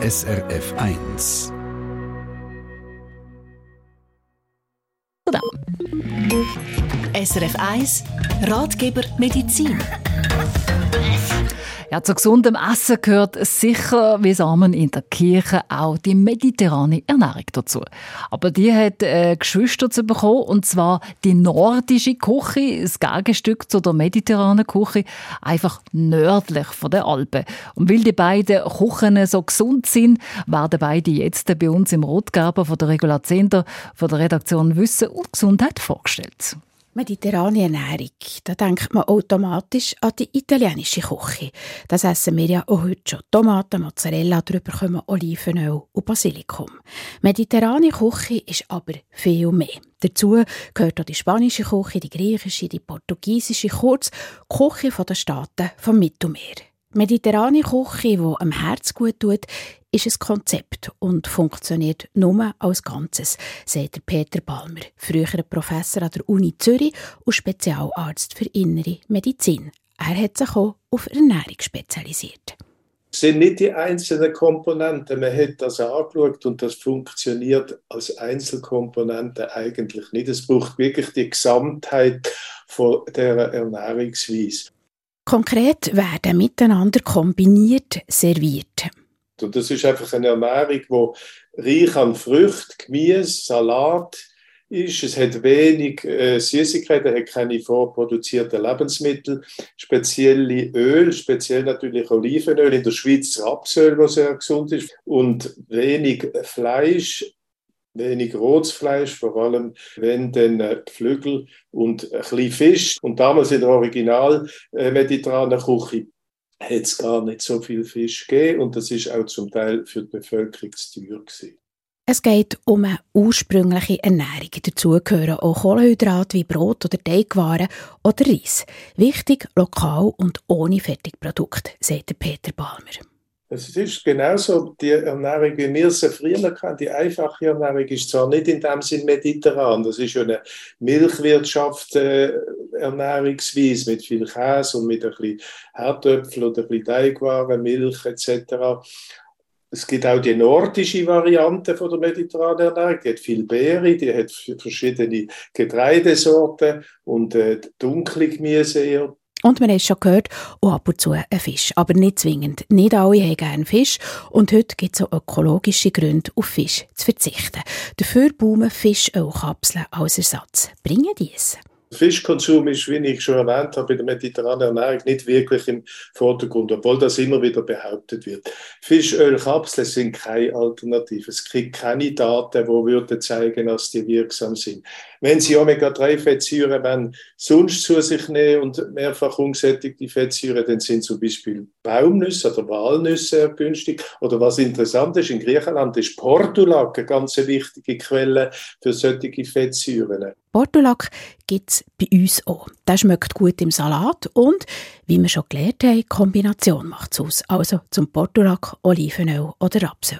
SRF 1. SRF 1 Ratgeber Medizin. Ja, zu gesundem Essen gehört sicher, wie Samen in der Kirche, auch die mediterrane Ernährung dazu. Aber die hat äh, Geschwister zu bekommen, und zwar die nordische Küche, das Gegenstück zu der mediterranen Küche, einfach nördlich von den Alpen. Und weil die beiden Küchen so gesund sind, werden beide jetzt bei uns im Rotgerber von der Regula Zender von der Redaktion Wissen und Gesundheit vorgestellt. Mediterrane Ernährung, da denkt man automatisch an die italienische Küche. Das essen wir ja auch heute schon. Tomaten, Mozzarella, darüber kommen Olivenöl und Basilikum. Mediterrane Küche ist aber viel mehr. Dazu gehört auch die spanische Küche, die griechische, die portugiesische, kurz die Küche der Staaten vom Mittelmeer. Mediterrane Küche, die am Herz gut tut, ist ein Konzept und funktioniert nur als Ganzes, sagt Peter Balmer, früherer Professor an der Uni Zürich und Spezialarzt für innere Medizin. Er hat sich auch auf Ernährung spezialisiert. Es sind nicht die einzelnen Komponenten. Man hat das angeschaut und das funktioniert als Einzelkomponente eigentlich nicht. Es braucht wirklich die Gesamtheit von der Ernährungsweise. Konkret werden miteinander kombiniert serviert. Und das ist einfach eine Ernährung, die reich an Früchten, Gemüse, Salat ist. Es hat wenig äh, Süßigkeiten, hat keine vorproduzierten Lebensmittel, spezielle Öl, speziell natürlich Olivenöl, in der Schweiz Rapsöl, das sehr gesund ist, und wenig Fleisch, wenig rotes Fleisch, vor allem wenn dann äh, Flügel und ein bisschen Fisch. Und damals in der original mediterranen Küche hat es gar nicht so viel Fisch gegeben und das ist auch zum Teil für die Bevölkerung zu teuer gewesen. Es geht um eine ursprüngliche Ernährung. Dazu gehören auch Kohlenhydrate wie Brot oder Teigwaren oder Reis. Wichtig, lokal und ohne Fertigprodukt, sagt Peter Balmer. Es ist genauso die Ernährung, wie wir sie früher kennen. Die einfache Ernährung ist zwar nicht in dem Sinn mediterran, das ist eine Milchwirtschaft, äh, mit viel Käse und mit ein bisschen Herdöpfel oder ein bisschen Teigwaren, Milch etc. Es gibt auch die nordische Variante von der mediterranen Ernährung. Die hat viel Beere, die hat verschiedene Getreidesorten und äh, dunkle Gemüse eher und man hat schon gehört, auch ab und zu ein Fisch. Aber nicht zwingend. Nicht alle haben gerne Fisch. Und heute gibt es auch ökologische Gründe, auf Fisch zu verzichten. Dafür baumen Fischölkapseln als Ersatz. Bringen die es? Fischkonsum ist, wie ich schon erwähnt habe, bei der mediterranen Ernährung nicht wirklich im Vordergrund, obwohl das immer wieder behauptet wird. Fischölkapseln sind keine Alternative. Es gibt keine Daten, die würden zeigen, dass die wirksam sind. Wenn Sie Omega-3-Fettsäuren sonst zu sich nehmen und mehrfach ungesättigte Fettsäuren, dann sind zum Beispiel Baumnüsse oder Walnüsse sehr günstig. Oder was interessant ist, in Griechenland ist Portulak eine ganz wichtige Quelle für solche Fettsäuren. Portulak gibt es bei uns auch. Der schmeckt gut im Salat und, wie wir schon gelernt haben, Kombination macht es aus. Also zum Portulak, Olivenöl oder Rapsöl.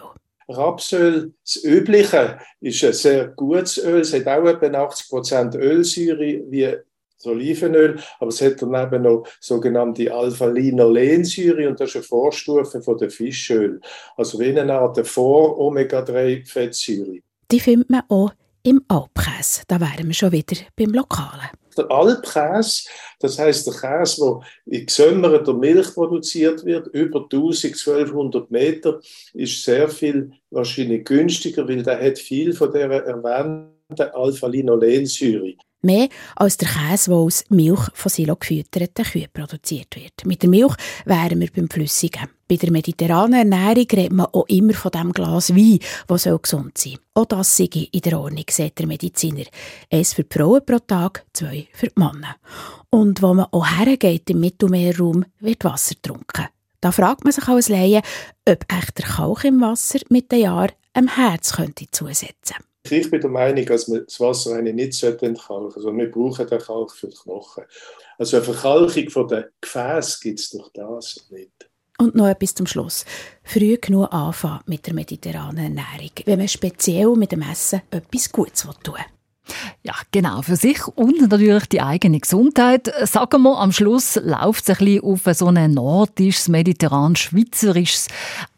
Rapsöl, das Übliche, ist ein sehr gutes Öl. Es hat auch etwa 80% Ölsäure wie das Olivenöl, aber es hat daneben noch sogenannte Alpha-Linolensäure und das ist eine Vorstufe von der Fischöl. Also wie eine Art Vor-Omega-3-Fettsäure. Die findet man auch im Alpkäse. Da wären wir schon wieder beim Lokalen. Der Alpkäse, das heißt der Käse, der in gesämmerter Milch produziert wird, über 1200 Meter, ist sehr viel wahrscheinlich günstiger, weil der hat viel von der erwähnten Alpha-Linolensäure. Mehr als der Käse, der aus Milch von Silo gefütterten Kühen produziert wird. Mit der Milch wären wir beim Flüssigen. Bei der mediterranen Ernährung redet man auch immer von dem Glas Wein, das gesund sein soll. Auch das sei in der Ordnung, sagt der Mediziner. Eins für die Frauen pro Tag, zwei für die Männer. Und wo man auch hergeht im Mittelmeerraum, wird Wasser getrunken. Da fragt man sich als Laie, ob echt der Kalk im Wasser mit den Jahren am Herz könnte zusetzen ich bin der Meinung, dass man das Wasser nicht entkalken sollte. Also wir brauchen den Kalk für die Knochen. Also eine Verkalkung von den Gefäßen gibt es durch das nicht. Und noch etwas zum Schluss. Früh genug anfangen mit der mediterranen Ernährung, wenn man speziell mit dem Essen etwas Gutes tun will. Ja, genau, für sich und natürlich die eigene Gesundheit. Sagen wir, am Schluss läuft es ein bisschen auf so ein nordisches, mediterran-schweizerisches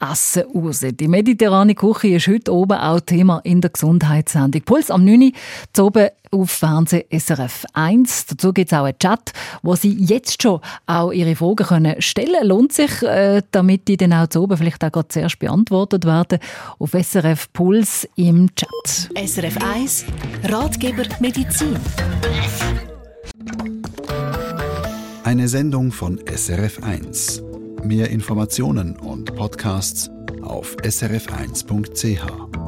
Essen aus. Die mediterrane Küche ist heute oben auch Thema in der Gesundheitssendung. Puls am 9. Uhr oben auf Fernsehen SRF 1. Dazu gibt es auch einen Chat, wo Sie jetzt schon auch Ihre Fragen können stellen können. Lohnt sich, äh, damit die dann auch zu oben vielleicht auch zuerst beantwortet werden, auf SRF Puls im Chat. SRF 1 Ratgeber Medizin. Eine Sendung von SRF 1. Mehr Informationen und Podcasts auf srf1.ch.